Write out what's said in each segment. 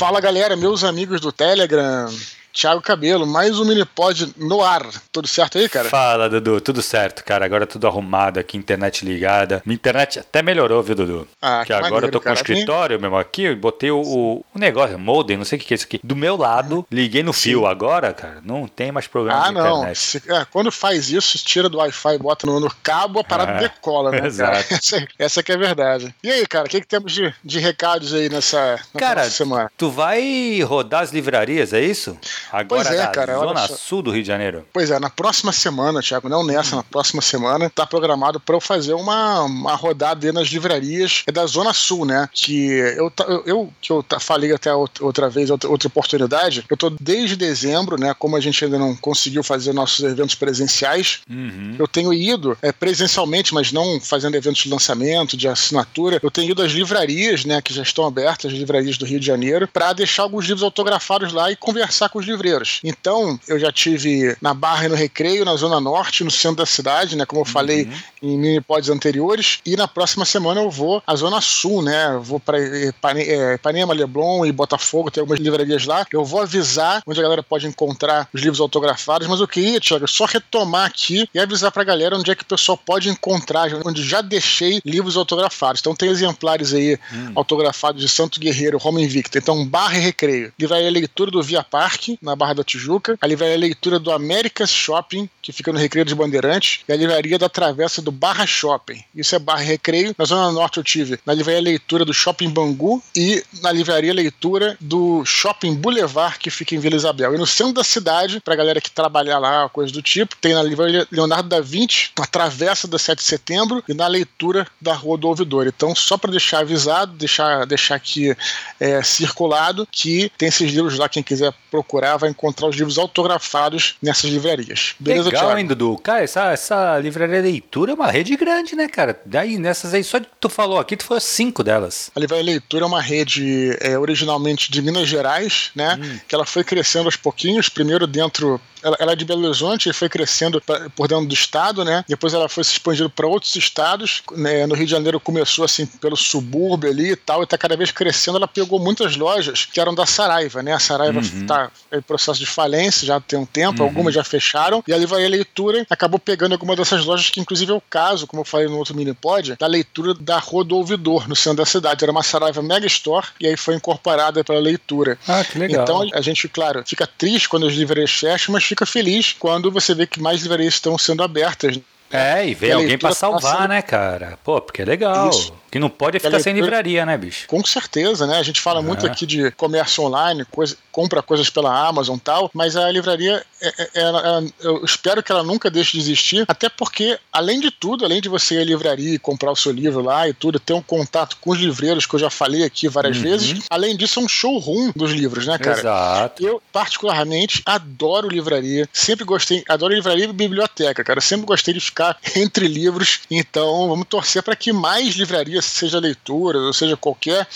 Fala galera, meus amigos do Telegram. Thiago Cabelo, mais um Minipod no ar. Tudo certo aí, cara? Fala, Dudu. Tudo certo, cara. Agora tudo arrumado aqui, internet ligada. Minha internet até melhorou, viu, Dudu? Ah, que, que agora maneiro, eu tô com cara. o escritório mesmo aqui, eu botei o, o, o negócio, modem, não sei o que é isso aqui. Do meu lado, liguei no fio. Agora, cara, não tem mais problema Ah, de não. internet. Se- é, quando faz isso, tira do Wi-Fi, bota no, no cabo, a parada Ah, decola, né? cara? exato. Essa, essa que é a verdade. E aí, cara, o que, que temos de, de recados aí nessa, nessa Cara, semana? tu vai rodar as livrarias, é isso? Agora Pois é, cara, Zona. Sul do Rio de Janeiro. Pois é, na próxima semana, Thiago, não nessa, na próxima semana, tá programado para eu fazer uma, uma rodada aí nas livrarias é da Zona Sul, né? Que eu, eu, que eu falei até outra outra vez, outra, outra oportunidade, eu tô desde dezembro, né? Como a gente ainda não conseguiu fazer nossos eventos presenciais, Uhum. eu tenho ido é, presencialmente, mas não fazendo eventos de lançamento, de assinatura. Eu tenho ido às livrarias, né, que já estão abertas, as livrarias do Rio de Janeiro, para deixar alguns livros autografados lá e conversar com os livreiros. Então, eu já tive na Barra e no Recreio, na Zona Norte, no centro da cidade, né, como eu falei em mini-pods anteriores. E na próxima semana eu vou à Zona Sul, né? Eu vou para Ipanema, Leblon e Botafogo, tem algumas livrarias lá. Eu vou avisar onde a galera pode encontrar os livros autografados, mas eu queria, Thiago, só retomar aqui e avisar pra galera onde é que o pessoal pode encontrar, onde já deixei livros autografados. Então tem exemplares aí autografados de Santo Guerreiro, Roma Invicta. Então, Barra e Recreio. Livraria Leitura do Via Parque, na Barra da Tijuca. A Livraria Leitura do Americas Shopping, que fica no Recreio dos Bandeirantes. E a Livraria da Travessa do Barra Shopping. Isso é Barra Recreio. Na Zona Norte eu tive na Livraria Leitura do Shopping Bangu e na Livraria Leitura do Shopping Boulevard, que fica em Vila Isabel. E no centro da cidade, pra galera que trabalhar lá, coisa do tipo, tem na Livraria Leonardo da Vinci, na Travessa da 7 de Setembro e na leitura da Rua do Ouvidor. Então, só para deixar avisado, deixar, deixar aqui é, circulado, que tem esses livros lá, quem quiser procurar, vai encontrar os livros autografados nessas livrarias. Beleza, Legal, Thiago? hein, Dudu? Cara, essa, essa livraria leitura é uma rede grande, né, cara? Daí, nessas aí, só de que tu falou aqui, tu falou cinco delas. A Livraria Leitura é uma rede é, originalmente de Minas Gerais, né? Que ela foi crescendo aos pouquinhos, primeiro dentro. Ela, ela é de Belo Horizonte e foi crescendo pra- por dentro do estado, né? Depois ela foi se expandindo para outros estados. né? No Rio de Janeiro começou assim pelo subúrbio ali e tal, e tá cada vez crescendo. Ela pegou muitas lojas que eram da Saraiva, né? A Saraiva tá em processo de falência já tem um tempo, algumas já fecharam, e a Livraria Leitura acabou pegando algumas dessas lojas, que inclusive é o caso, como eu falei no outro mini-pod, da leitura da Rua do Ouvidor, no centro da cidade. Era uma Saraiva Mega Store, e aí foi incorporada pela leitura. Ah, que legal. Então a gente, claro, fica triste quando as livrarias fecham, mas fica feliz quando você vê que mais livrarias estão sendo abertas. É, e vem a alguém pra salvar, né, cara? Pô, porque é legal. Isso. Que não pode é ficar sem leitura- livraria, né, bicho? Com certeza, né? A gente fala muito aqui de comércio online, coisa, compra coisas pela Amazon e tal, mas a livraria, é- é- ela- ela- eu espero que ela nunca deixe de existir, até porque, além de tudo, além de você ir à livraria e comprar o seu livro lá e tudo, ter um contato com os livreiros, que eu já falei aqui várias vezes, além disso, é um showroom dos livros, né, cara? Exato. Eu, particularmente, adoro livraria. Sempre gostei, adoro livraria e biblioteca, cara. Eu sempre gostei de ficar entre livros. Então, vamos torcer para que mais livrarias, seja leitura, ou seja qualquer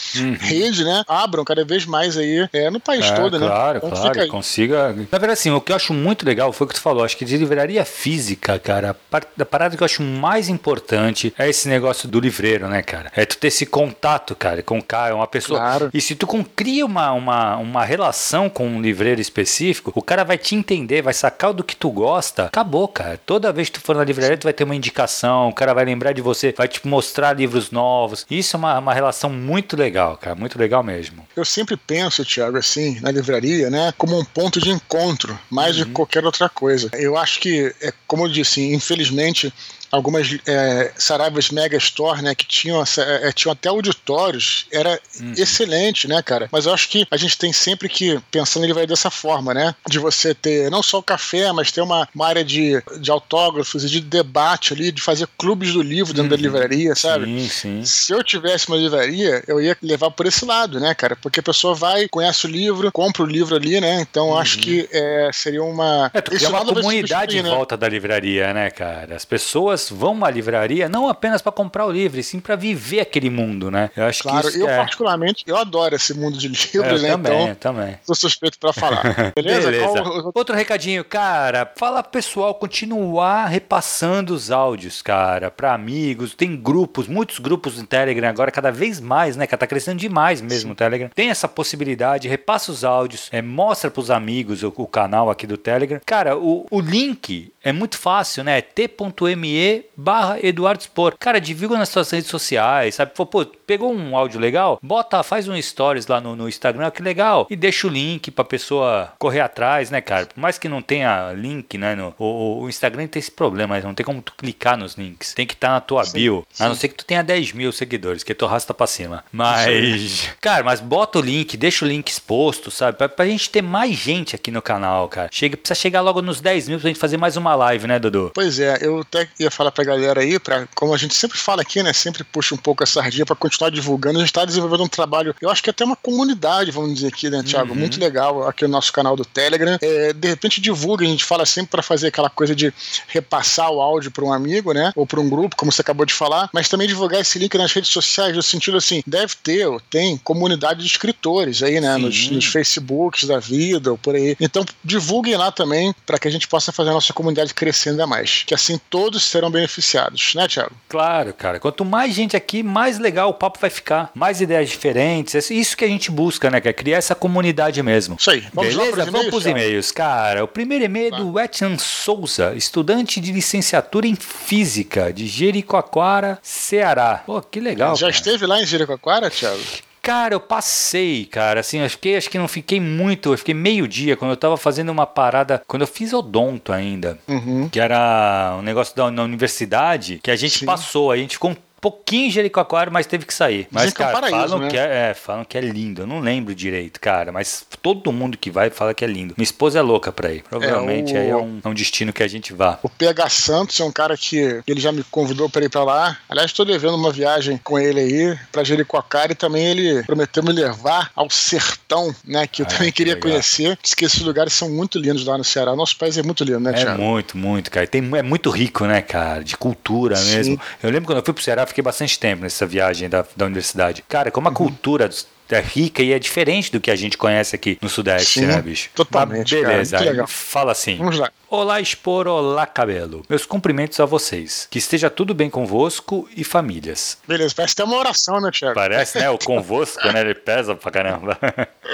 rede, né, abram cada vez mais aí é, no país É, todo, né? claro, Então, claro, aí. consiga. Na verdade, assim, o que eu acho muito legal foi o que tu falou. Acho que de livraria física, cara, a par- a parada que eu acho mais importante é esse negócio do livreiro, né, cara? É tu ter esse contato, cara, com o cara, uma pessoa. Claro. E se tu cria uma, uma, uma relação com um livreiro específico, o cara vai te entender, vai sacar do que tu gosta. Acabou, cara. Toda vez que tu for na livraria, tu vai ter uma indicação, o cara vai lembrar de você, vai te mostrar livros novos. Isso é uma, uma relação muito legal, cara. Muito legal mesmo. Eu sempre penso, Thiago, assim, na livraria, né, como um ponto de encontro, mais Uhum. Qualquer outra coisa. Eu acho que, é, como eu disse, infelizmente, algumas é, Saraivas Mega Store, né, que tinham, essa- é, tinham até auditórios, era Uhum. excelente, né, cara? Mas eu acho que a gente tem sempre que pensar na livraria dessa forma, né? De você ter não só o café, mas ter uma, uma área de, de autógrafos e de debate ali, de fazer clubes do livro dentro da livraria, sabe? Uhum. Sim, sim. Se eu tivesse uma livraria, eu ia levar por esse lado, né, cara? Porque a pessoa vai, conhece o livro, compra o livro ali, né? Então eu acho que é, seria um, uma. É, tu uma comunidade em né? volta da livraria, né, cara? As pessoas vão à livraria não apenas para comprar o livro, sim para viver aquele mundo, né? Eu acho claro, que eu é... particularmente, eu adoro esse mundo de livros, eu né? Também, então, também. Sou suspeito para falar. Beleza? Beleza. Qual... Outro recadinho, cara. Fala pessoal continuar repassando os áudios, cara, para amigos. Tem grupos, muitos grupos no Telegram agora, cada vez mais, né? Que tá crescendo demais mesmo sim. o Telegram. Tem essa possibilidade, repassa os áudios, é, mostra pros amigos o, o canal aqui do Telegram. Cara, o, o link é muito fácil, né? t.me barra Eduardo Spor. Cara, divulga nas suas redes sociais, sabe? Pô, pegou um áudio legal? Bota, faz um stories lá no, no Instagram, que legal. E deixa o link pra pessoa correr atrás, né, cara? Por mais que não tenha link, né? No, o, o Instagram tem esse problema, não tem como tu clicar nos links. Tem que estar tá na tua sim, bio. Sim. A não ser que tu tenha 10 mil seguidores, que tu rasta pra cima. Mas, cara, mas bota o link, deixa o link exposto, sabe? Pra, pra gente ter mais gente aqui no canal, cara. Chega, precisa chegar logo nos 10 mil pra gente fazer mais uma live, né, Dudu? Pois é, eu até ia falar pra galera aí, pra, como a gente sempre fala aqui, né? Sempre puxa um pouco a sardinha pra continuar divulgando. A gente tá desenvolvendo um trabalho, eu acho que até uma comunidade, vamos dizer aqui, né, Thiago? Uhum. Muito legal aqui no nosso canal do Telegram. É, de repente divulga, a gente fala sempre para fazer aquela coisa de repassar o áudio para um amigo, né? Ou para um grupo, como você acabou de falar, mas também divulgar esse link nas redes sociais, no sentido assim, deve ter, ou tem comunidade de escritores aí, né? Nos, nos Facebooks da vida ou por aí. Então divulguem lá também para que a gente possa fazer a nossa comunidade crescer ainda mais. Que assim todos serão beneficiados, né, Thiago? Claro, cara. Quanto mais gente aqui, mais legal o papo vai ficar. Mais ideias diferentes. É isso que a gente busca, né? Que é criar essa comunidade mesmo. Isso aí. Vamos Beleza? Vamos para os e-mails, cara. O primeiro e-mail é do Ethan Souza, estudante de licenciatura em Física de Jericoacoara, Ceará. Pô, que legal. Já cara. esteve lá em Jericoacoara, Thiago? Cara, eu passei, cara, assim, eu fiquei, acho que não fiquei muito, eu fiquei meio dia quando eu tava fazendo uma parada, quando eu fiz odonto ainda, uhum. que era um negócio da, na universidade, que a gente Sim. passou, a gente ficou um pouquinho Jericoacoara, mas teve que sair. Mas, cara, paraíso, falam, né? que é, é, falam que é lindo. Eu não lembro direito, cara, mas todo mundo que vai fala que é lindo. Minha esposa é louca pra ir. Provavelmente é, o... aí é um, é um, destino que a gente vá. O PH Santos é um cara que ele já me convidou para ir para lá. Aliás, estou devendo uma viagem com ele aí para Jericoacoara e também ele prometeu me levar ao sertão, né? Que eu ah, também que queria legal. conhecer. Diz que esses lugares são muito lindos lá no Ceará. Nosso país é muito lindo, né, Thiago? É muito, muito, cara. Tem, é muito rico, né, cara? De cultura Sim. mesmo. Eu lembro quando eu fui pro Ceará, fiquei bastante tempo nessa viagem da, da universidade. Cara, como a uhum. cultura é rica e é diferente do que a gente conhece aqui no Sudeste, Sim, né, bicho? Totalmente. beleza. Cara, fala assim. Vamos lá. Olá, Expor, olá, cabelo. Meus cumprimentos a vocês. Que esteja tudo bem convosco e famílias. Beleza, parece até uma oração, né, Thiago? Parece, né? O convosco, né? Ele pesa pra caramba.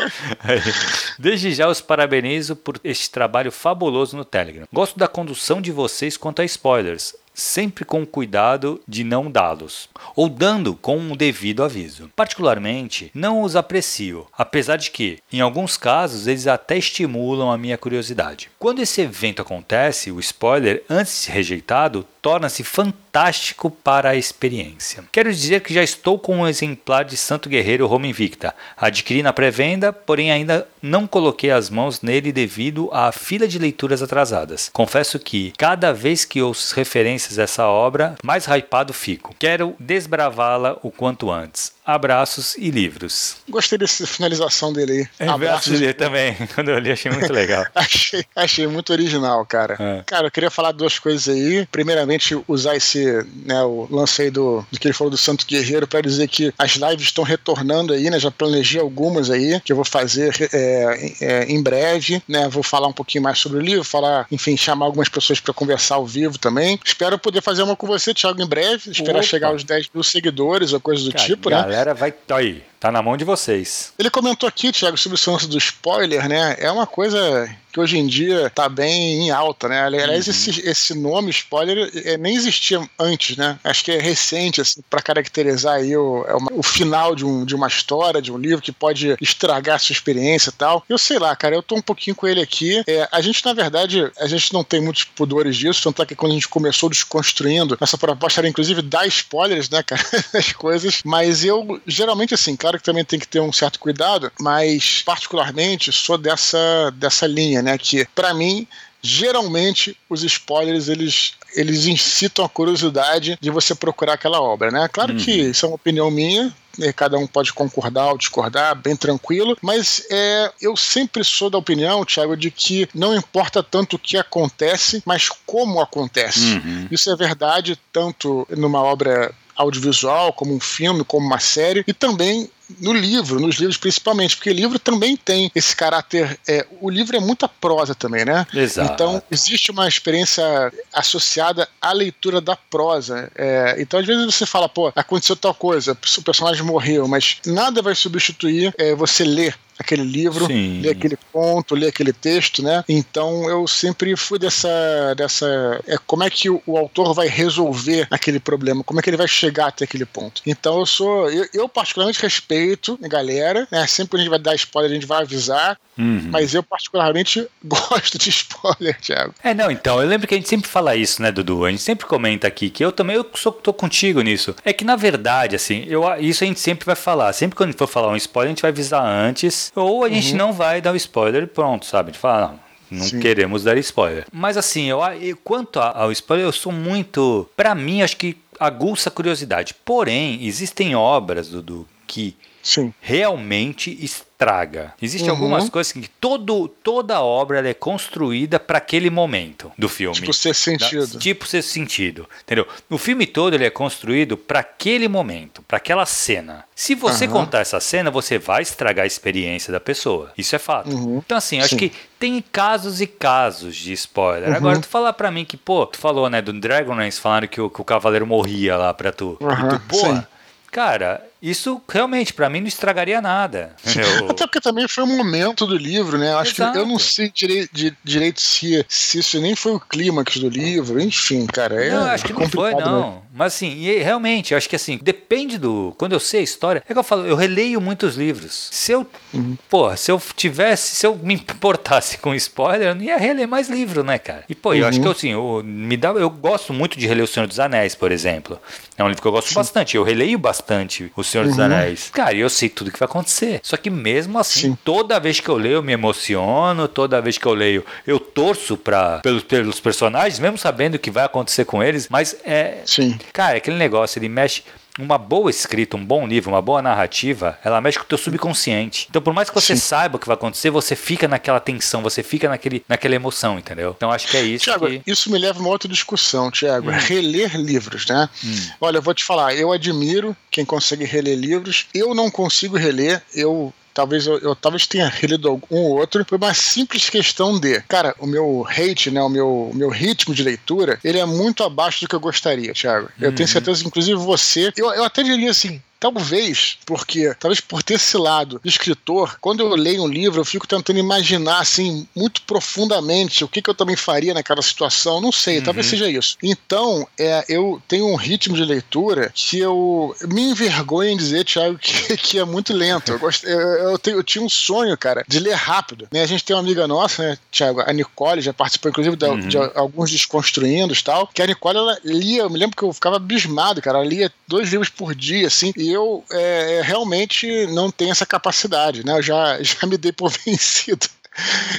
Desde já os parabenizo por este trabalho fabuloso no Telegram. Gosto da condução de vocês quanto a spoilers sempre com cuidado de não dá-los, ou dando com um devido aviso. Particularmente, não os aprecio, apesar de que, em alguns casos, eles até estimulam a minha curiosidade. Quando esse evento acontece, o spoiler, antes rejeitado, torna-se fantástico para a experiência. Quero dizer que já estou com um exemplar de Santo Guerreiro Roma Invicta. Adquiri na pré-venda, porém ainda não coloquei as mãos nele devido à fila de leituras atrasadas. Confesso que, cada vez que ouço referências a essa obra, mais hypado fico. Quero desbravá-la o quanto antes. Abraços e livros. Gostei dessa finalização dele aí. É, Abraços dele também. Quando eu li, achei muito legal. achei, achei muito original, cara. É. Cara, eu queria falar duas coisas aí. Primeiramente, usar esse, né, o lance aí do, do que ele falou do Santo Guerreiro para dizer que as lives estão retornando aí, né? Já planejei algumas aí que eu vou fazer é, é, em breve, né? Vou falar um pouquinho mais sobre o livro, falar, enfim, chamar algumas pessoas para conversar ao vivo também. Espero poder fazer uma com você, Thiago, em breve. Esperar Opa. chegar aos 10 mil seguidores ou coisa do cara, tipo, né? Galera vai. Aí, tá na mão de vocês. Ele comentou aqui, Thiago, sobre o lance do spoiler, né? É uma coisa que hoje em dia tá bem em alta, né? Aliás, uhum. esse, esse nome spoiler é, nem existia antes, né? Acho que é recente, assim, para caracterizar aí o, é uma, o final de, um, de uma história, de um livro que pode estragar a sua experiência e tal. Eu sei lá, cara, eu tô um pouquinho com ele aqui. É, a gente, na verdade, a gente não tem muitos pudores disso, tanto é que quando a gente começou desconstruindo, essa proposta era inclusive dar spoilers, né, cara, das coisas, mas eu, geralmente, assim, claro que também tem que ter um certo cuidado, mas particularmente sou dessa, dessa linha, né? Que para mim geralmente os spoilers eles, eles incitam a curiosidade de você procurar aquela obra, né? Claro uhum. que isso é uma opinião minha, cada um pode concordar ou discordar, bem tranquilo, mas é, eu sempre sou da opinião, Thiago, de que não importa tanto o que acontece, mas como acontece. Uhum. Isso é verdade tanto numa obra audiovisual, como um filme, como uma série, e também no livro, nos livros principalmente, porque o livro também tem esse caráter. É, o livro é muita prosa também, né? Exato. Então, existe uma experiência associada à leitura da prosa. É, então, às vezes você fala, pô, aconteceu tal coisa, o personagem morreu, mas nada vai substituir é, você ler aquele livro, Sim. ler aquele conto, ler aquele texto, né? Então eu sempre fui dessa. dessa é, como é que o, o, autor vai resolver aquele problema, como é que ele vai chegar até aquele ponto. Então eu sou. Eu, eu particularmente respeito a galera, né? Sempre que a gente vai dar spoiler, a gente vai avisar. Uhum. Mas eu particularmente gosto de spoiler, Thiago. É, não, então, eu lembro que a gente sempre fala isso, né, Dudu? A gente sempre comenta aqui que eu também eu sou, tô contigo nisso. É que na verdade, assim, eu, isso a gente sempre vai falar. Sempre quando a gente for falar um spoiler, a gente vai avisar antes ou a gente uhum. não vai dar o spoiler e pronto, sabe? De falar, não, não Sim. queremos dar spoiler. Mas assim, eu, quanto ao spoiler, eu sou muito. para mim, acho que aguça a curiosidade. Porém, existem obras, Dudu, que Sim. realmente estraga. Existem uhum. algumas coisas que todo, toda obra é construída para aquele momento do filme. Tipo ser sentido. Da, tipo ser sentido, entendeu? O filme todo ele é construído para aquele momento, para aquela cena. Se você uhum. contar essa cena, você vai estragar a experiência da pessoa. Isso é fato. Uhum. Então assim, acho Sim. que tem casos e casos de spoiler. Uhum. Agora tu falar para mim que, pô, tu falou, né, do Dragonlance falando que o, que o cavaleiro morria lá para tu. E tu, pô, cara, isso realmente, para mim, não estragaria nada. Eu... Até porque também foi um momento do livro, né? Acho Exato. que eu não sei direito, de, direito se, se isso nem foi o clímax do livro, enfim, cara. É não, acho que não foi, não. Né? Mas assim, e, realmente, acho que assim, depende do. Quando eu sei a história, é que eu falo, eu releio muitos livros. Se eu. Uhum. Pô, se eu tivesse, se eu me importasse com spoiler, eu não ia reler mais livro, né, cara? E, pô, uhum. eu acho que uhum. assim, eu, me dá, eu gosto muito de reler O Senhor dos Anéis, por exemplo. É um livro que eu gosto Sim. bastante. Eu releio bastante O Senhor uhum. dos Anéis. Cara, eu sei tudo que vai acontecer. Só que mesmo assim, Sim. toda vez que eu leio, eu me emociono, toda vez que eu leio, eu torço pra, pelos, pelos personagens, mesmo sabendo o que vai acontecer com eles, mas é. Sim. Cara, aquele negócio, ele mexe uma boa escrita, um bom livro, uma boa narrativa, ela mexe com o teu subconsciente. Então, por mais que você Sim. saiba o que vai acontecer, você fica naquela tensão, você fica naquele, naquela emoção, entendeu? Então, acho que é isso. Tiago, que... isso me leva a uma outra discussão, Tiago. Hum. Reler livros, né? Hum. Olha, eu vou te falar, eu admiro quem consegue reler livros. Eu não consigo reler, eu talvez eu, eu, talvez tenha relido algum ou outro, foi uma simples questão de, cara, o meu hate, né, o meu, o meu ritmo de leitura, ele é muito abaixo do que eu gostaria, Thiago. Eu uhum. tenho certeza, inclusive você, eu, eu até diria assim, Talvez, porque, talvez por ter esse lado de escritor, quando eu leio um livro, eu fico tentando imaginar, assim, muito profundamente o que, que eu também faria naquela situação. Não sei, uhum. talvez seja isso. Então, é, eu tenho um ritmo de leitura que eu me envergonho em dizer, Thiago, que, que é muito lento. Eu, gosto, eu, eu, tenho, eu tinha um sonho, cara, de ler rápido. Né? A gente tem uma amiga nossa, né, Thiago, a Nicole, já participou, inclusive, de, uhum. de alguns desconstruindo e tal, que a Nicole, ela lia, eu me lembro que eu ficava abismado, cara, ela lia dois livros por dia, assim, e eu é, é, realmente não tenho essa capacidade, né? Eu já, já me dei por vencido.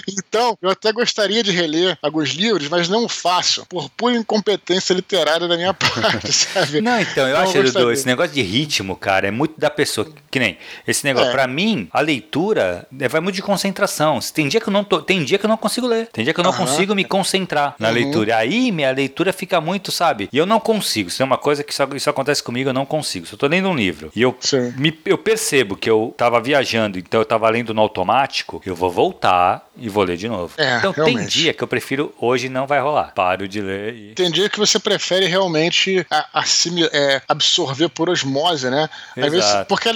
Então, eu até gostaria de reler alguns livros, mas não faço, por pura incompetência literária da minha parte, sabe? Não, então, eu não acho, Dudu, esse negócio de ritmo, cara, é muito da pessoa. Que nem esse negócio. É. Pra mim, a leitura é, vai muito de concentração. Tem dia que eu não tô, tem dia que eu não consigo ler. Tem dia que eu não consigo me concentrar na uhum. leitura. Aí minha leitura fica muito, sabe? E eu não consigo. Isso é uma coisa que só, isso acontece comigo, eu não consigo. Se eu tô lendo um livro e eu, me, eu percebo que eu tava viajando, então eu tava lendo no automático, eu vou voltar e vou ler de novo. É, então realmente. tem dia que eu prefiro hoje não vai rolar. Paro de ler e. Tem dia que você prefere realmente é, absorver por osmose, né? Vezes, porque a,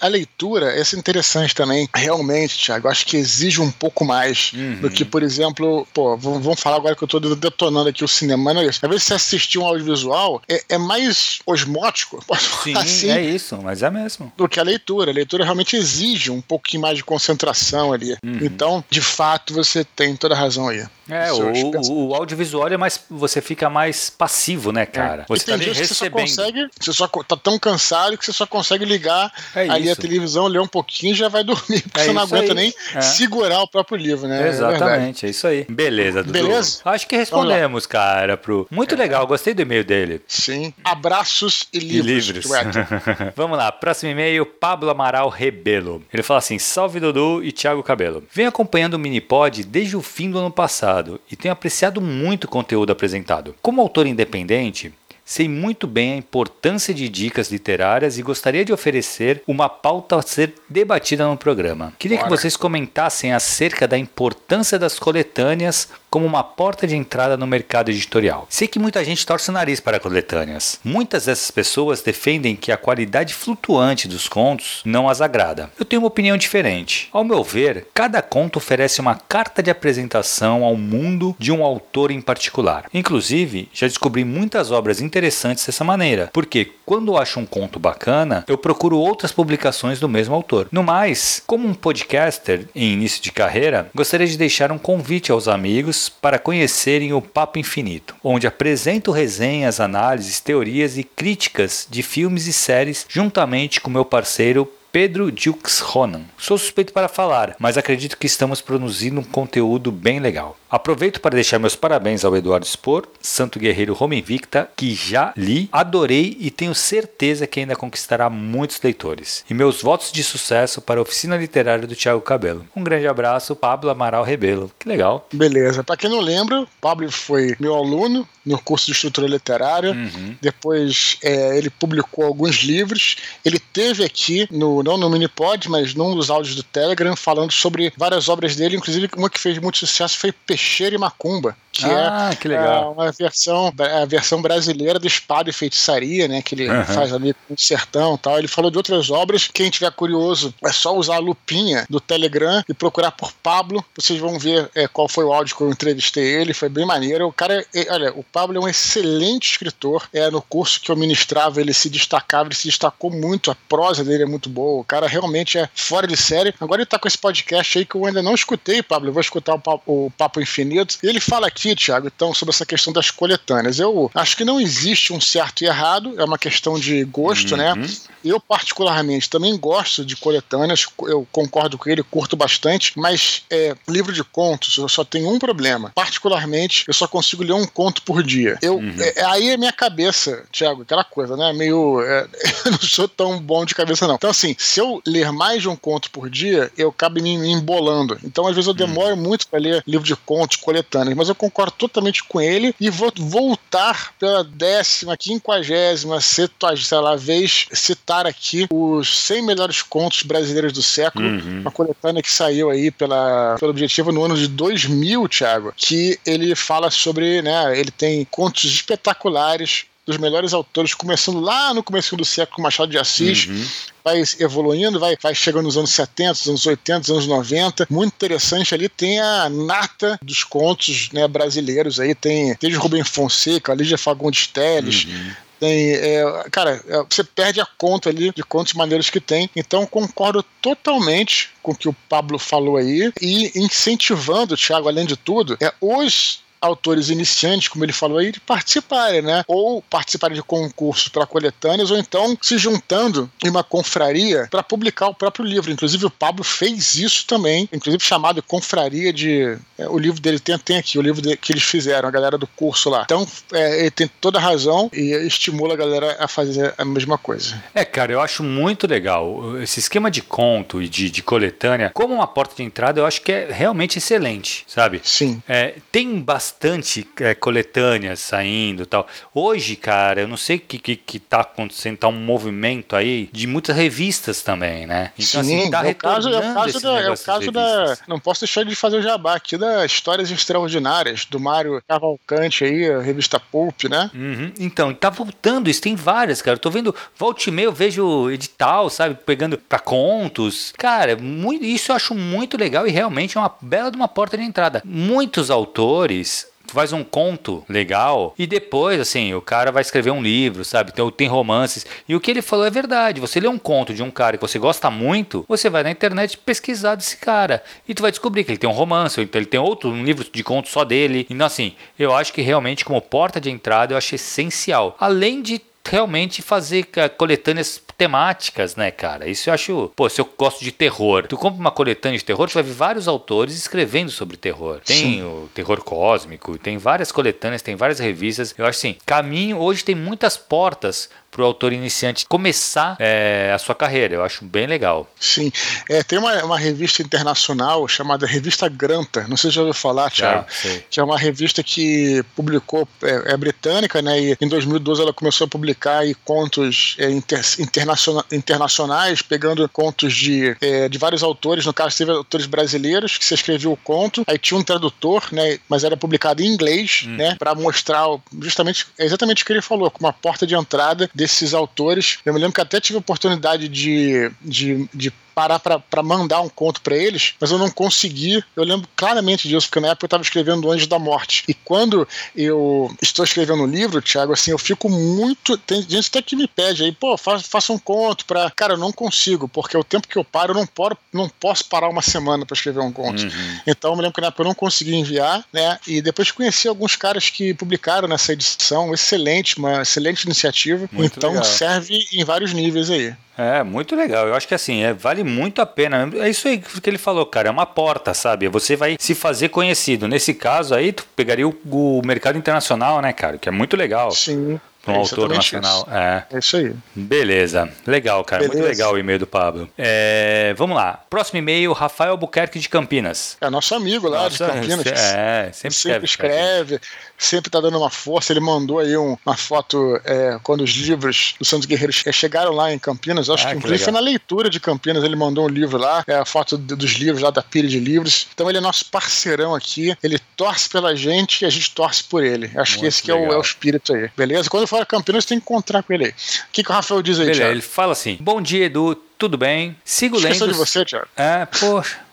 a, leitura, essa é interessante também. Realmente, Thiago, acho que exige um pouco mais uhum. do que, por exemplo, pô, vamos falar agora que eu tô detonando aqui o cinema, mas não é isso. Às vezes você assistir um audiovisual é, é mais osmótico, Sim, assim, é isso, mas é mesmo. Do que a leitura. A leitura realmente exige um pouquinho mais de concentração ali. Uhum. Então, Então, de fato, você tem toda a razão aí. É, o, o, audiovisual é mais. Você fica mais passivo, né, cara? É. Você tá ali recebendo. Você só consegue. Você só tá tão cansado que você só consegue ligar é ali a televisão, ler um pouquinho e já vai dormir. Porque é você não aguenta aí. nem é. segurar o próprio livro, né? É Exatamente, é, isso aí. Beleza, Dudu. Beleza? Acho que respondemos, cara, pro. Muito legal, gostei do e-mail dele. Sim. Abraços e livros. E livros. Vamos lá, próximo e-mail, Pablo Amaral Rebelo. Ele fala assim: salve Dudu e Thiago Cabelo. Venho acompanhando o Minipod desde o fim do ano passado e tenho apreciado muito o conteúdo apresentado. Como autor independente, Sei muito bem a importância de dicas literárias e gostaria de oferecer uma pauta a ser debatida no programa. Queria Bora. que vocês comentassem acerca da importância das coletâneas como uma porta de entrada no mercado editorial. Sei que muita gente torce o nariz para coletâneas. Muitas dessas pessoas defendem que a qualidade flutuante dos contos não as agrada. Eu tenho uma opinião diferente. Ao meu ver, cada conto oferece uma carta de apresentação ao mundo de um autor em particular. Inclusive, já descobri muitas obras interessantes dessa maneira, porque quando acho um conto bacana, eu procuro outras publicações do mesmo autor. No mais, como um podcaster em início de carreira, gostaria de deixar um convite aos amigos para conhecerem o Papo Infinito, onde apresento resenhas, análises, teorias e críticas de filmes e séries juntamente com meu parceiro Pedro Dukes Ronan. Sou suspeito para falar, mas acredito que estamos produzindo um conteúdo bem legal. Aproveito para deixar meus parabéns ao Eduardo Spor, Santo Guerreiro Roma Invicta, que já li, adorei e tenho certeza que ainda conquistará muitos leitores. E meus votos de sucesso para a oficina literária do Thiago Cabelo. Um grande abraço, Pablo Amaral Rebelo. Que legal. Beleza. Para quem não lembra, Pablo foi meu aluno no curso de estrutura literária. Uhum. Depois é, ele publicou alguns livros. Ele teve aqui no não no Minipod, mas num dos áudios do Telegram, falando sobre várias obras dele, inclusive uma que fez muito sucesso foi Peixeira e Macumba, que ah, é que legal. uma versão, a versão brasileira do Espada e Feitiçaria, né, que ele uhum. faz ali com o Sertão tal. Ele falou de outras obras. Quem tiver curioso, é só usar a lupinha do Telegram e procurar por Pablo. Vocês vão ver é, qual foi o áudio que eu entrevistei ele, foi bem maneiro. O cara, é, olha, o Pablo é um excelente escritor. É, no curso que eu ministrava, ele se destacava, ele se destacou muito, a prosa dele é muito boa o cara realmente é fora de série. Agora ele tá com esse podcast aí que eu ainda não escutei, Pablo. Eu vou escutar o Papo, o Papo Infinito. E ele fala aqui, Thiago, então, sobre essa questão das coletâneas. Eu acho que não existe um certo e errado, é uma questão de gosto, né? uhum. né? Eu, particularmente, também gosto de coletâneas, eu concordo com ele, curto bastante, mas é, livro de contos, eu só tenho um problema. Particularmente, eu só consigo ler um conto por dia. Eu, uhum. é, aí é minha cabeça, Thiago, aquela coisa, né? Meio. É, eu não sou tão bom de cabeça, não. Então, assim, se eu ler mais de um conto por dia, eu acabo me embolando. Então, às vezes, eu hum. demoro hum. muito para ler livro de contos, coletâneas, mas eu concordo totalmente com ele e vou voltar pela décima, quinquagésima, sei lá, vez citar aqui os 100 melhores contos brasileiros do século, uhum. uma coletânea que saiu aí pela, pelo objetivo no ano de 2000, Thiago, que ele fala sobre, né, ele tem contos espetaculares dos melhores autores, começando lá no começo do século com Machado de Assis, uhum. vai evoluindo, vai, vai chegando nos anos 70, nos anos 80, nos anos 90. Muito interessante ali, tem a nata dos contos né, brasileiros aí, tem desde Rubem Fonseca, Lígia Fagundes Teles, uhum. Tem, é, cara, é, você perde a conta ali de quantos maneiros que tem. Então, concordo totalmente com o que o Pablo falou aí e incentivando, Thiago, além de tudo, é os autores iniciantes, como ele falou aí, de participarem, né? Ou participarem de concursos para coletâneas, ou então se juntando em uma confraria para publicar o próprio livro. Inclusive, o Pablo fez isso também, inclusive chamado Confraria de. É, o livro dele tem, tem aqui, o livro de, que eles fizeram, a galera do curso lá. Então, é, ele tem toda a razão e estimula a galera a fazer a mesma coisa. É, cara, eu acho muito legal. Esse esquema de conto e de, de coletânea, como uma porta de entrada, eu acho que é realmente excelente, sabe? Sim. É, tem bastante bastante é, coletâneas saindo tal. Hoje, cara, eu não sei o que, que, que tá acontecendo, tá um movimento aí de muitas revistas também, né? Então, assim, Sim, assim, tá é o caso, é o caso, da, é o caso da. Não posso deixar de fazer o jabá aqui da Histórias Extraordinárias, do Mário Cavalcante aí, a revista Pulp, né? Uhum. Então, tá voltando, isso tem várias, cara. Eu tô vendo, volte e meia, eu vejo edital, sabe? Pegando pra contos. Cara, muito, isso eu acho muito legal e realmente é uma bela de uma porta de entrada. Muitos autores faz um conto legal e depois, assim, o cara vai escrever um livro, sabe? Então tem romances. E o que ele falou é verdade. Você lê um conto de um cara que você gosta muito, você vai na internet pesquisar desse cara. E tu vai descobrir que ele tem um romance, ou então ele tem outro, um livro de contos só dele. Então, assim, eu acho que realmente, como porta de entrada, eu acho essencial. Além de realmente fazer coletâneas temáticas, né, cara? Isso eu acho. Pô, se eu gosto de terror, tu compra uma coletânea de terror, tu vai ver vários autores escrevendo sobre terror. Tem Sim. o terror cósmico, tem várias coletâneas, tem várias revistas. Eu acho assim, caminho hoje tem muitas portas para o autor iniciante começar é, a sua carreira. Eu acho bem legal. Sim. É, tem uma, uma revista internacional chamada Revista Granta, não sei se já ouviu falar, Thiago, que é uma revista que publicou, é, é, britânica, né? E em 2012 ela começou a publicar contos é, inter, internaciona, internacionais, pegando contos de, é, de vários autores. No caso, teve autores brasileiros que se escreveu o conto, aí tinha um tradutor, né? Mas era publicado em inglês, hum. né? Para mostrar justamente exatamente o que ele falou, como uma porta de entrada desses autores. Eu me lembro que até tive a oportunidade de, de, de parar para mandar um conto para eles, mas eu não consegui. Eu lembro claramente disso, porque na época eu estava escrevendo o Anjo da Morte. E quando eu estou escrevendo um livro, Thiago, assim, eu fico muito. Tem gente até que me pede aí, pô, faça, faça um conto para. Cara, eu não consigo, porque o tempo que eu paro, eu não, paro, não posso parar uma semana para escrever um conto. Uhum. Então eu me lembro que na época eu não consegui enviar, né? E depois conheci alguns caras que publicaram nessa edição, excelente, uma excelente iniciativa. Muito então legal. serve em vários níveis aí. É, muito legal. Eu acho que assim, é, vale muito a pena. É isso aí que ele falou, cara. É uma porta, sabe? Você vai se fazer conhecido. Nesse caso aí, tu pegaria o, o mercado internacional, né, cara? Que é muito legal. Sim para um é autor nacional. Isso. É. é isso aí. Beleza. Legal, cara. Beleza. Muito legal o e-mail do Pablo. É, vamos lá. Próximo e-mail, Rafael Buquerque de Campinas. É nosso amigo lá Nossa, de Campinas. É, sempre, sempre escreve. Sempre tá dando uma força. Ele mandou aí um, uma foto é, quando os livros do Santos Guerreiros chegaram lá em Campinas. Acho ah, que inclusive foi na leitura de Campinas. Ele mandou um livro lá, é a foto dos livros lá da pilha de livros. Então ele é nosso parceirão aqui. Ele torce pela gente e a gente torce por ele. Acho Muito que esse que é o, é o espírito aí. Beleza? Quando fora Campinas, tem que encontrar com ele aí. O que, que o Rafael diz aí, Beleza? Ele fala assim: Bom dia, Edu. Tudo bem? Sigo Esqueceu lendo. de você, Thiago. É, poxa.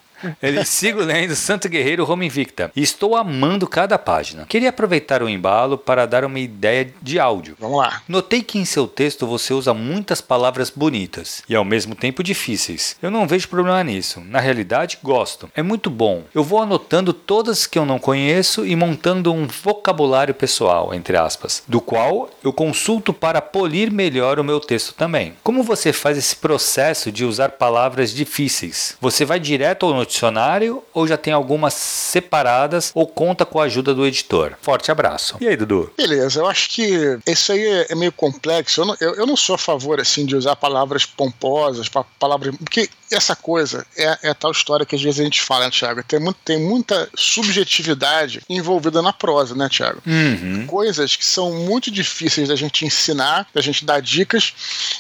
Ele sigo lendo Santo Guerreiro Roma Invicta e estou amando cada página. Queria aproveitar o embalo para dar uma ideia de áudio. Vamos lá. Notei que em seu texto você usa muitas palavras bonitas e ao mesmo tempo difíceis. Eu não vejo problema nisso. Na realidade, gosto. É muito bom. Eu vou anotando todas que eu não conheço e montando um vocabulário pessoal, entre aspas, do qual eu consulto para polir melhor o meu texto também. Como você faz esse processo de usar palavras difíceis? Você vai direto ao dicionário ou já tem algumas separadas ou conta com a ajuda do editor? Forte abraço. E aí, Dudu? Beleza, eu acho que isso aí é meio complexo. Eu não, eu, eu não sou a favor assim de usar palavras pomposas, palavras. Porque essa coisa é, é, a tal história que às vezes a gente fala, né, Thiago? Tem, muito, tem muita subjetividade envolvida na prosa, né, Thiago? Uhum. Coisas que são muito difíceis da gente ensinar, da gente dar dicas,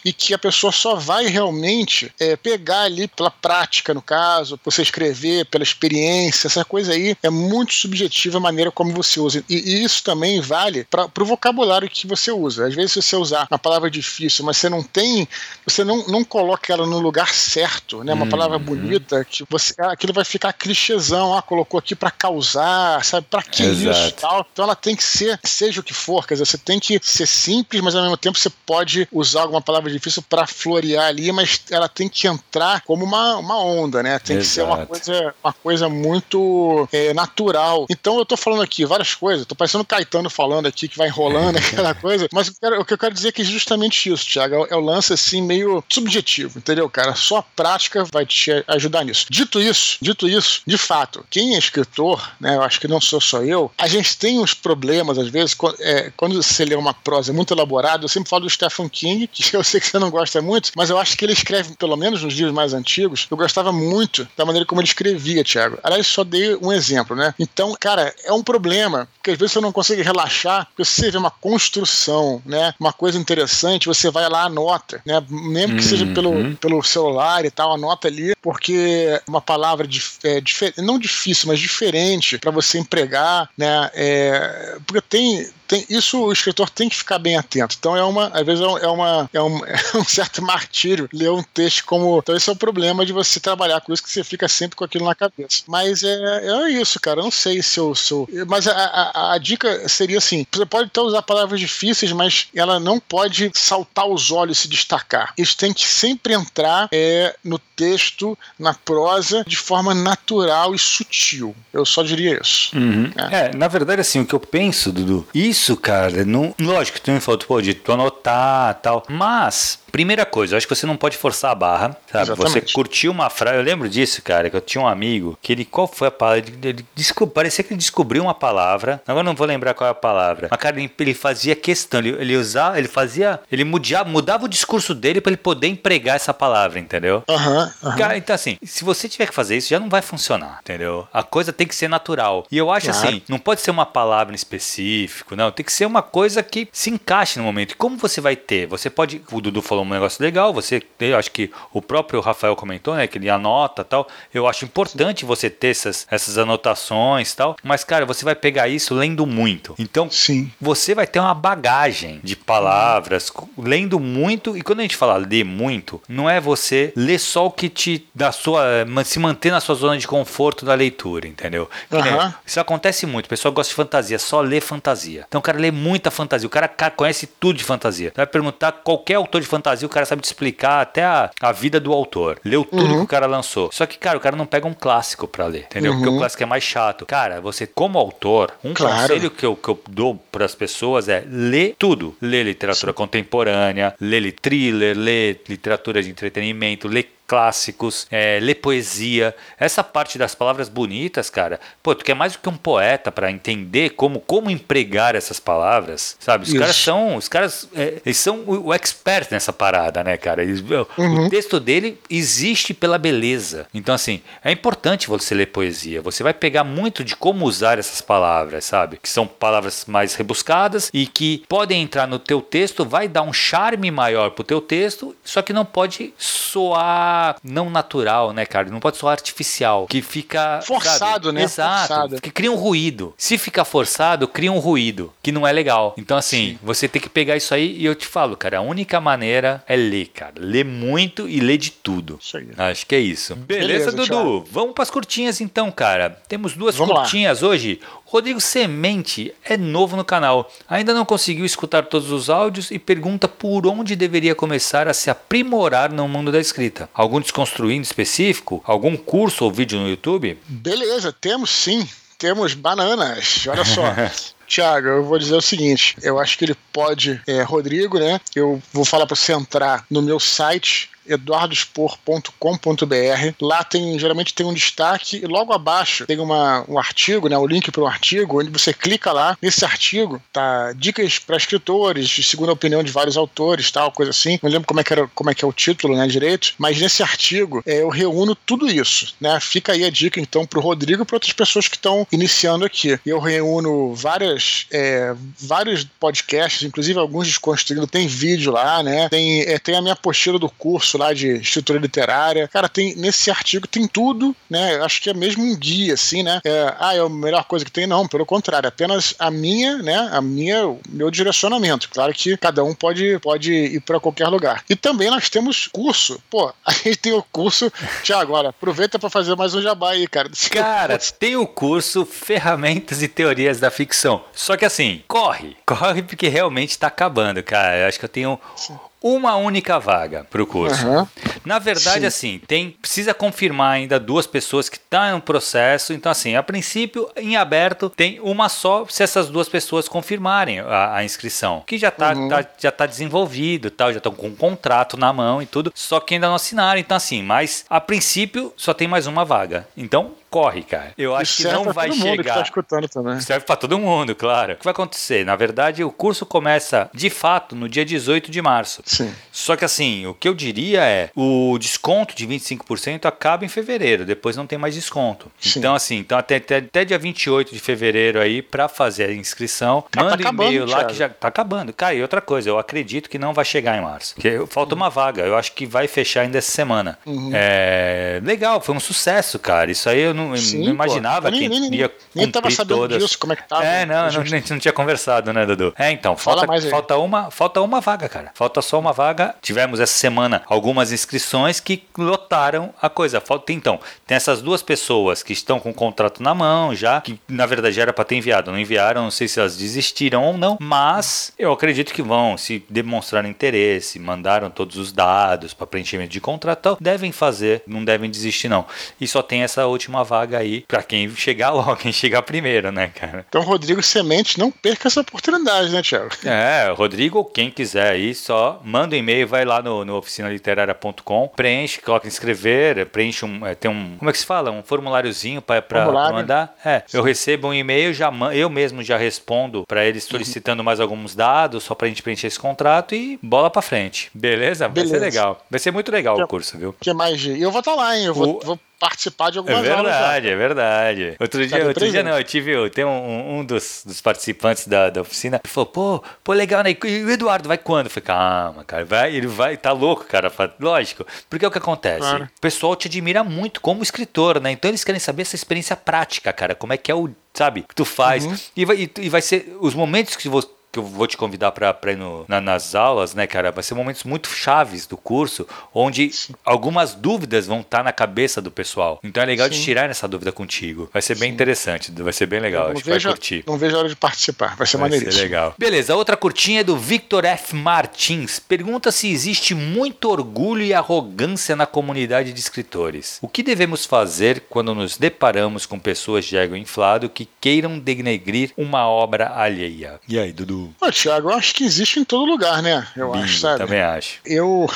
e que a pessoa só vai realmente é, pegar ali pela prática, no caso, você escrever, pela experiência, essa coisa aí é muito subjetiva a maneira como você usa. E, e isso também vale para o vocabulário que você usa. Às vezes, se você usar uma palavra difícil, mas você não tem, você não, não coloca ela no lugar certo, né? Uma uhum. palavra bonita que você, ah, aquilo vai ficar clichêzão, ah, colocou aqui para causar, sabe? Para que Exato. isso, tal. Então ela tem que ser, seja o que for, quer dizer, você tem que ser simples, mas ao mesmo tempo você pode usar alguma palavra difícil para florear ali, mas ela tem que entrar como uma, uma onda, né? Tem Exato. que ser uma coisa, uma coisa muito é, natural. Então eu tô falando aqui várias coisas, tô parecendo o Caetano falando aqui que vai enrolando aquela coisa, mas eu quero, o que eu quero dizer é que é justamente isso, Thiago, é o lance assim meio subjetivo, entendeu, cara? Só a prática prática vai te ajudar nisso. Dito isso, dito isso, de fato, quem é escritor, né, eu acho que não sou só eu, a gente tem uns problemas, às vezes, é, quando você lê uma prosa muito elaborada, eu sempre falo do Stephen King, que eu sei que você não gosta muito, mas eu acho que ele escreve, pelo menos nos livros mais antigos, eu gostava muito da maneira como ele escrevia, Thiago. Aliás, só dei um exemplo, né? Então, cara, é um problema, porque às vezes você não consegue relaxar, porque você vê uma construção, né? Uma coisa interessante, você vai lá, anota, né? Mesmo que seja pelo, uhum. pelo celular e tal, anota ali, porque uma palavra é, não difícil, mas diferente para você empregar, né? É, porque tem tem, isso o escritor tem que ficar bem atento. Então é uma, às vezes é, é, uma, é, um, é um certo martírio ler um texto como. Então esse é o problema de você trabalhar com isso, que você fica sempre com aquilo na cabeça. Mas é, é isso, cara. Eu não sei se eu sou. Mas a, a, a dica seria assim: você pode até usar palavras difíceis, mas ela não pode saltar os olhos e se destacar. Isso tem que sempre entrar é, no texto, na prosa, de forma natural e sutil. Eu só diria isso. Uhum. É. é. na verdade, assim, o que eu penso, Dudu, isso, cara, não. Lógico que tu me falou, pô, de tu anotar tal. Mas Primeira coisa, eu acho que você não pode forçar a barra, sabe? Exatamente. Você curtiu uma frase. Eu lembro disso, cara, que eu tinha um amigo que ele. Qual foi a palavra? Ele, ele parecia que ele descobriu uma palavra. Agora não vou lembrar qual é a palavra. Mas, cara, ele, ele fazia questão. Ele, ele usava, ele fazia. Ele mudava, mudava o discurso dele para ele poder empregar essa palavra, entendeu? Aham. Uhum, uhum. Cara, então, assim, se você tiver que fazer isso, já não vai funcionar, entendeu? A coisa tem que ser natural. E eu acho claro. assim, não pode ser uma palavra em específico, não. Tem que ser uma coisa que se encaixe no momento. Como você vai ter? Você pode. O Dudu falou um negócio legal. Você, eu acho que o próprio Rafael comentou, né, que ele anota tal. Eu acho importante você ter essas, essas anotações tal. Mas, cara, você vai pegar isso lendo muito. Então, Sim. você vai ter uma bagagem de palavras, lendo muito. E quando a gente fala ler muito, não é você ler só o que te dá sua. se manter na sua zona de conforto da leitura, entendeu? Uhum. Isso acontece muito. O pessoal gosta de fantasia, só lê fantasia. Então o cara lê muita fantasia. O cara conhece tudo de fantasia. Vai perguntar qualquer autor de fantasia, o cara sabe te explicar até a, a vida do autor. Leu tudo uhum. que o cara lançou. Só que, cara, o cara não pega um clássico pra ler, entendeu? Uhum. Porque o uhum. clássico é mais chato. Cara, você, como autor, um claro. conselho que eu, que eu dou pras pessoas é ler tudo. Ler literatura Sim. contemporânea, ler thriller, ler literatura de entretenimento, ler clássicos, é, ler poesia. Essa parte das palavras bonitas, cara, pô, tu quer mais do que um poeta para entender como, como empregar essas palavras, sabe? Os Isso. caras são, os caras, é, eles são o, o, expert nessa parada, né, cara? Eles, uhum. O texto dele existe pela beleza. Então, assim, é importante você ler poesia. Você vai pegar muito de como usar essas palavras, sabe? Que são palavras mais rebuscadas e que podem entrar no teu texto, vai dar um charme maior pro teu texto, só que não pode soar não natural, né, cara? Não pode soar artificial. Que fica. Forçado, sabe? né? Exato. Forçado. Que cria um ruído. Se fica forçado, cria um ruído. Que não é legal. Então, assim, Sim. você tem que pegar isso aí e eu te falo, cara, a única maneira é ler, cara. Ler muito e ler de tudo. Isso aí. Acho que é isso. Beleza, Beleza Dudu? Tchau. Vamos pras curtinhas então, cara. Temos duas Vamos curtinhas lá. hoje. Rodrigo Semente é novo no canal, ainda não conseguiu escutar todos os áudios e pergunta por onde deveria começar a se aprimorar no mundo da escrita. Algum desconstruindo específico? Algum curso ou vídeo no YouTube? Beleza, temos sim. Temos bananas. Olha só. Tiago, eu vou dizer o seguinte: eu acho que ele pode, é, Rodrigo, né? Eu vou falar para você entrar no meu site eduardospor.com.br. Lá tem geralmente tem um destaque e logo abaixo tem uma, um artigo, né, o link para um artigo, onde você clica lá. Nesse artigo tá dicas para escritores, de segunda opinião de vários autores, tal, coisa assim. Não lembro como é que, era, como é, que é o título, né, direito, mas nesse artigo é, eu reúno tudo isso, né? Fica aí a dica então para o Rodrigo e para outras pessoas que estão iniciando aqui. Eu reúno várias, é, vários podcasts, inclusive alguns desconstruídos, tem vídeo lá, né? Tem, é, tem a minha apostila do curso lá de escritura literária. Cara, tem nesse artigo tem tudo, né? Acho que é mesmo um guia, assim, né? É, ah, é a melhor coisa que tem? Não, pelo contrário, apenas a minha, né? A minha, o meu direcionamento. Claro que cada um pode, pode ir para qualquer lugar. E também nós temos curso. Pô, a gente tem o curso. Tiago, olha, aproveita para fazer mais um jabá aí, cara. Cara, tem o curso Ferramentas e Teorias da Ficção. Só que assim, corre. Corre porque realmente tá acabando, cara. Eu acho que eu tenho Sim uma única vaga para o curso. Uhum. Na verdade, Sim. assim, tem precisa confirmar ainda duas pessoas que estão tá no processo. Então, assim, a princípio, em aberto, tem uma só se essas duas pessoas confirmarem a, a inscrição, que já está uhum. tá, já tá desenvolvido, tal, já estão com um contrato na mão e tudo, só que ainda não assinaram. Então, assim, mas a princípio só tem mais uma vaga. Então, corre, cara. Eu acho que não vai chegar. Que tá escutando também. Serve para todo mundo, claro. O que vai acontecer? Na verdade, o curso começa de fato no dia 18 de março. Sim. Só que assim, o que eu diria é, o desconto de 25% acaba em fevereiro, depois não tem mais desconto. Sim. Então assim, então até, até, até dia 28 de fevereiro aí para fazer a inscrição, tá, manda tá um e-mail lá que já tá acabando. Cara, e outra coisa, eu acredito que não vai chegar em março. Porque falta uma vaga, eu acho que vai fechar ainda essa semana. Uhum. É, legal, foi um sucesso, cara. Isso aí eu não não, Sim, não imaginava pô. que nem, nem, ia nem tava sabendo todas. disso, como é que tava. É, não, não, a gente não tinha conversado, né, Dudu? É, então, falta, falta, uma, falta uma vaga, cara. Falta só uma vaga. Tivemos essa semana algumas inscrições que lotaram a coisa. Falta, então, tem essas duas pessoas que estão com o contrato na mão já, que na verdade era para ter enviado, não enviaram, não sei se elas desistiram ou não, mas eu acredito que vão, se demonstrar interesse, mandaram todos os dados para preenchimento de contrato, devem fazer, não devem desistir não. E só tem essa última vaga aí para quem chegar logo, quem chegar primeiro, né, cara? Então, Rodrigo Semente, não perca essa oportunidade, né, Thiago? É, Rodrigo, quem quiser aí, só manda um e-mail, vai lá no, no oficinaliteraria.com, preenche, coloca inscrever, preenche um, é, tem um, como é que se fala? Um formuláriozinho para mandar. É, eu recebo um e-mail, já eu mesmo já respondo para eles solicitando mais alguns dados, só pra gente preencher esse contrato e bola para frente. Beleza? Vai Beleza. ser legal. Vai ser muito legal que, o curso, viu? que mais? Eu vou estar tá lá, hein? Eu vou, o... vou participar de algumas é verdade, É verdade, Outro dia, outro dia não, eu tive, eu tenho um, um dos, dos, participantes da, da oficina, ele falou, pô, pô, legal, né? E o Eduardo vai quando? Eu falei, calma, cara, vai, ele vai, tá louco, cara. Lógico, porque é o que acontece. Claro. O pessoal te admira muito como escritor, né? Então eles querem saber essa experiência prática, cara, como é que é o, sabe, que tu faz. Uhum. E, vai, e, e vai ser os momentos que você que eu vou te convidar para ir no, na, nas aulas, né, cara? Vai ser momentos muito chaves do curso, onde Sim. algumas dúvidas vão estar tá na cabeça do pessoal. Então é legal Sim. de tirar essa dúvida contigo. Vai ser bem Sim. interessante, vai ser bem legal. Não acho vejo, vai curtir. Não vejo a hora de participar, vai ser vai maneiríssimo. Ser legal. Beleza, outra curtinha é do Victor F. Martins. Pergunta se existe muito orgulho e arrogância na comunidade de escritores. O que devemos fazer quando nos deparamos com pessoas de ego inflado que queiram denegrir uma obra alheia? E aí, Dudu? Pô, Thiago, eu acho que existe em todo lugar, né? Eu Bingo, acho, sabe? Também acho. Eu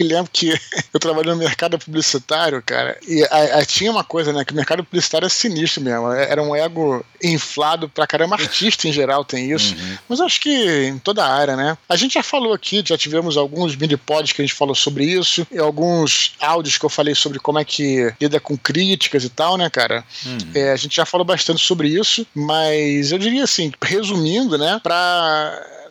lembro que eu trabalhei no mercado publicitário, cara, e a, a, tinha uma coisa, né? Que o mercado publicitário é sinistro mesmo. É, era um ego inflado pra caramba. Artista em geral tem isso. Uhum. Mas acho que em toda a área, né? A gente já falou aqui, já tivemos alguns mini-pods que a gente falou sobre isso, e alguns áudios que eu falei sobre como é que lida com críticas e tal, né, cara? Uhum. É, a gente já falou bastante sobre isso, mas eu diria assim, resumindo, né, pra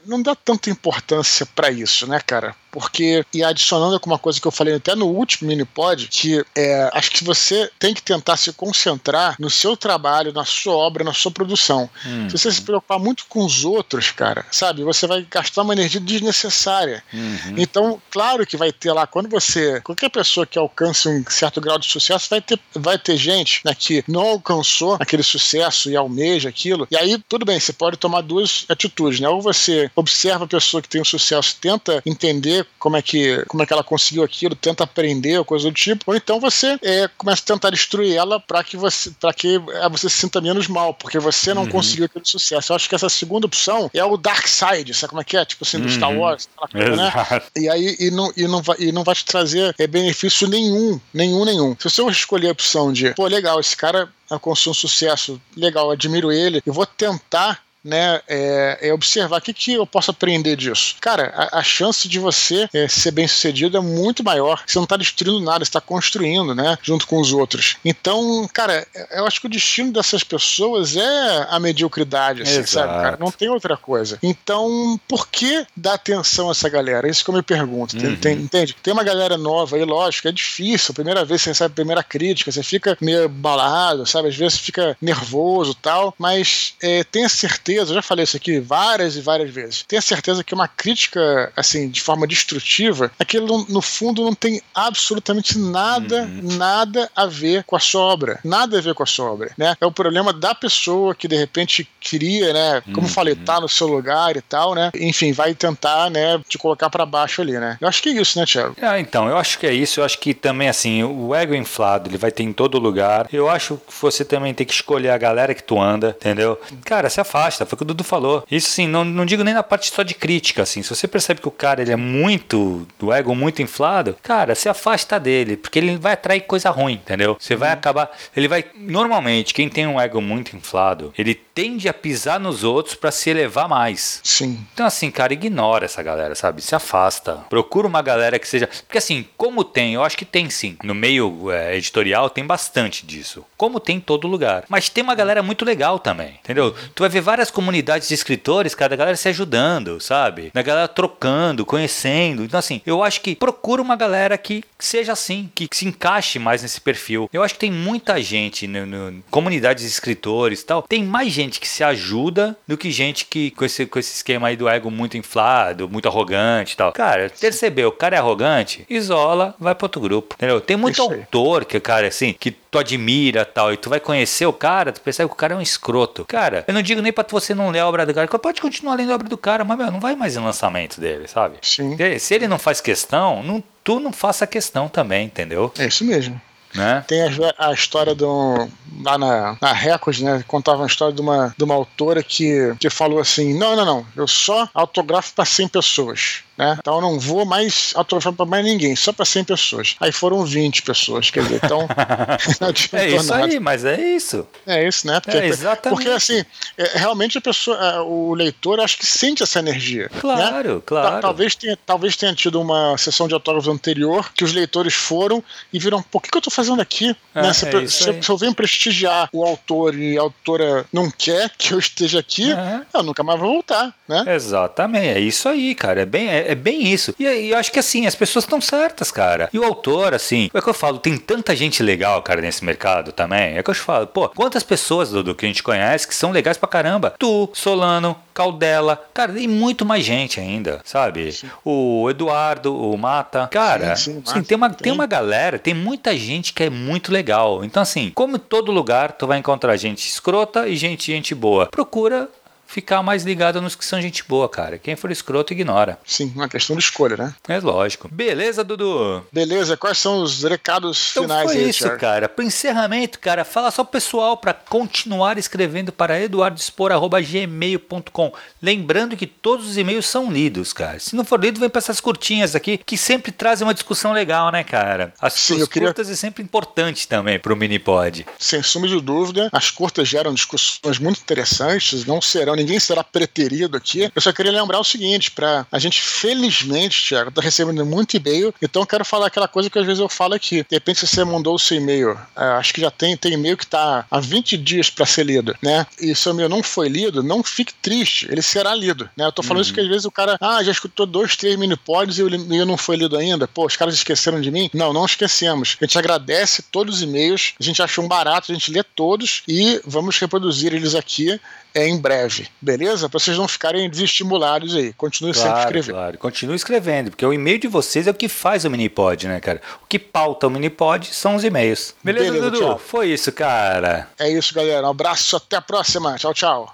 não dá tanta importância para isso, né, cara? Porque, e adicionando com uma coisa que eu falei até no último mini-pod, que é, acho que você tem que tentar se concentrar no seu trabalho, na sua obra, na sua produção. Uhum. Se você se preocupar muito com os outros, cara, sabe, você vai gastar uma energia desnecessária. Uhum. Então, claro que vai ter lá, quando você, qualquer pessoa que alcance um certo grau de sucesso, vai ter, vai ter gente né, que não alcançou aquele sucesso e almeja aquilo. E aí, tudo bem, você pode tomar duas atitudes, né? Ou você observa a pessoa que tem um sucesso, tenta entender como é que, como é que ela conseguiu aquilo, tenta aprender ou coisa do tipo, ou então você é, começa a tentar destruir ela para que você para que é, você se sinta menos mal, porque você não uhum. conseguiu aquele sucesso. Eu acho que essa segunda opção é o Dark Side, sabe como é que é? Tipo assim, do Star uhum. Wars, coisa, né? E aí e não, e, não vai, e não vai te trazer é, benefício nenhum, nenhum, nenhum. Se você escolher a opção de, pô, legal, esse cara alcançou um sucesso, legal, admiro ele, eu vou tentar né, é, é, observar o que, que eu posso aprender disso. Cara, a, a chance de você é, ser bem sucedido é muito maior. Você não está destruindo nada, você está construindo, né, junto com os outros. Então, cara, eu acho que o destino dessas pessoas é a mediocridade, assim, sabe, cara? Não tem outra coisa. Então, por que dar atenção a essa galera? É isso que eu me pergunto. Uhum. Tem, entende? Tem uma galera nova aí, lógico, é difícil. Primeira vez você recebe a primeira crítica, você fica meio balado, sabe? Às vezes fica nervoso tal, mas é, tenha certeza certeza, eu já falei isso aqui várias e várias vezes, tenha certeza que uma crítica, assim, de forma destrutiva, aquilo no fundo não tem absolutamente nada, uhum. nada a ver com a sua obra. Nada a ver com a sua obra, né? É o problema da pessoa que de repente queria, né? Como uhum. falei, tá no seu lugar e tal, né? Enfim, vai tentar, né, te colocar para baixo ali, né? Eu acho que é isso, né, Thiago? Ah, então, eu acho que é isso. Eu acho que também, assim, o ego inflado, ele vai ter em todo lugar. Eu acho que você também tem que escolher a galera que tu anda, entendeu? Cara, se afasta foi o que o Dudu falou. Isso sim, não, não digo nem na parte só de crítica, assim. Se você percebe que o cara ele é muito, do ego muito inflado, cara, se afasta dele, porque ele vai atrair coisa ruim, entendeu? Você vai uhum. acabar, ele vai, normalmente, quem tem um ego muito inflado, ele tende a pisar nos outros para se elevar mais. Sim. Então assim, cara, ignora essa galera, sabe? Se afasta. Procura uma galera que seja, porque assim, como tem, eu acho que tem sim. No meio é, editorial tem bastante disso. Como tem em todo lugar. Mas tem uma galera muito legal também, entendeu? Tu vai ver várias várias comunidades de escritores, cada galera se ajudando, sabe? Da galera trocando, conhecendo. Então, assim, eu acho que procura uma galera que seja assim, que se encaixe mais nesse perfil. Eu acho que tem muita gente no, no comunidades de escritores e tal. Tem mais gente que se ajuda do que gente que com esse, com esse esquema aí do ego muito inflado, muito arrogante e tal. Cara, percebeu, o cara é arrogante, isola, vai para outro grupo. Entendeu? Tem muito autor que, cara, assim, que tu admira tal, e tu vai conhecer o cara, tu percebe que o cara é um escroto. Cara, eu não digo nem pra você não ler a obra do cara, pode continuar lendo a obra do cara, mas, meu, não vai mais em lançamento dele, sabe? Sim. Se ele não faz questão, não, tu não faça questão também, entendeu? É isso mesmo. Né? Tem a, a história do. Lá na, na Record, né? Contava uma história de uma, de uma autora que, que falou assim: não, não, não, eu só autografo para 100 pessoas. Né? Então eu não vou mais autografar para mais ninguém, só para 100 pessoas. Aí foram 20 pessoas, quer dizer, então. é isso nada. aí, mas é isso. É isso, né? Porque, é exatamente. porque assim, é, realmente a pessoa, é, o leitor, acho que sente essa energia. Claro, né? claro. Talvez tenha, talvez tenha tido uma sessão de autógrafos anterior que os leitores foram e viram, por que, que eu tô fazendo aqui? É, né? se, é se, se, eu venho prestigiar o autor e a autora não quer que eu esteja aqui, eu nunca mais vou voltar, né? Exatamente, é isso aí, cara. É bem, é, é bem isso. E, e, eu acho que assim, as pessoas estão certas, cara. E o autor, assim, é que eu falo, tem tanta gente legal, cara, nesse mercado também. É que eu te falo, pô, quantas pessoas do, do que a gente conhece que são legais pra caramba? Tu, Solano, Caldela, cara, tem muito mais gente ainda, sabe? Sim. O Eduardo, o Mata, cara, sim, sim, assim, tem, uma, tem. tem uma galera, tem muita gente que é muito legal. Então, assim, como em todo lugar, tu vai encontrar gente escrota e gente, gente boa. Procura ficar mais ligado nos que são gente boa, cara. Quem for escroto, ignora. Sim, uma questão de escolha, né? É lógico. Beleza, Dudu? Beleza, quais são os recados então finais foi aí, isso, Thiago? cara. Pro encerramento, cara, fala só pro pessoal para continuar escrevendo para eduardespor.gmail.com. Lembrando que todos os e-mails são lidos, cara. Se não for lido, vem para essas curtinhas aqui, que sempre trazem uma discussão legal, né, cara? As Sim, curtas queria... é sempre importante também pro Minipod. Sem suma de dúvida, as curtas geram discussões muito interessantes, não serão ninguém será preterido aqui. Eu só queria lembrar o seguinte: para a gente, felizmente, Tiago, tá recebendo muito e-mail, então eu quero falar aquela coisa que às vezes eu falo aqui. De repente, se você mandou o seu e-mail, é, acho que já tem, tem e-mail que tá há 20 dias para ser lido, né? E seu e-mail não foi lido, não fique triste, ele será lido, né? Eu tô falando uhum. isso porque às vezes o cara, ah, já escutou dois, três mini-pods e o e-mail não foi lido ainda. Pô, os caras esqueceram de mim? Não, não esquecemos. A gente agradece todos os e-mails, a gente achou um barato, a gente lê todos e vamos reproduzir eles aqui é em breve, beleza? Para vocês não ficarem desestimulados aí. Continue claro, sempre escrevendo. Claro, continue escrevendo, porque o e-mail de vocês é o que faz o Minipod, né, cara? O que pauta o Minipod são os e-mails. Beleza, beleza Dudu? Tchau. Foi isso, cara. É isso, galera. Um abraço, até a próxima. Tchau, tchau.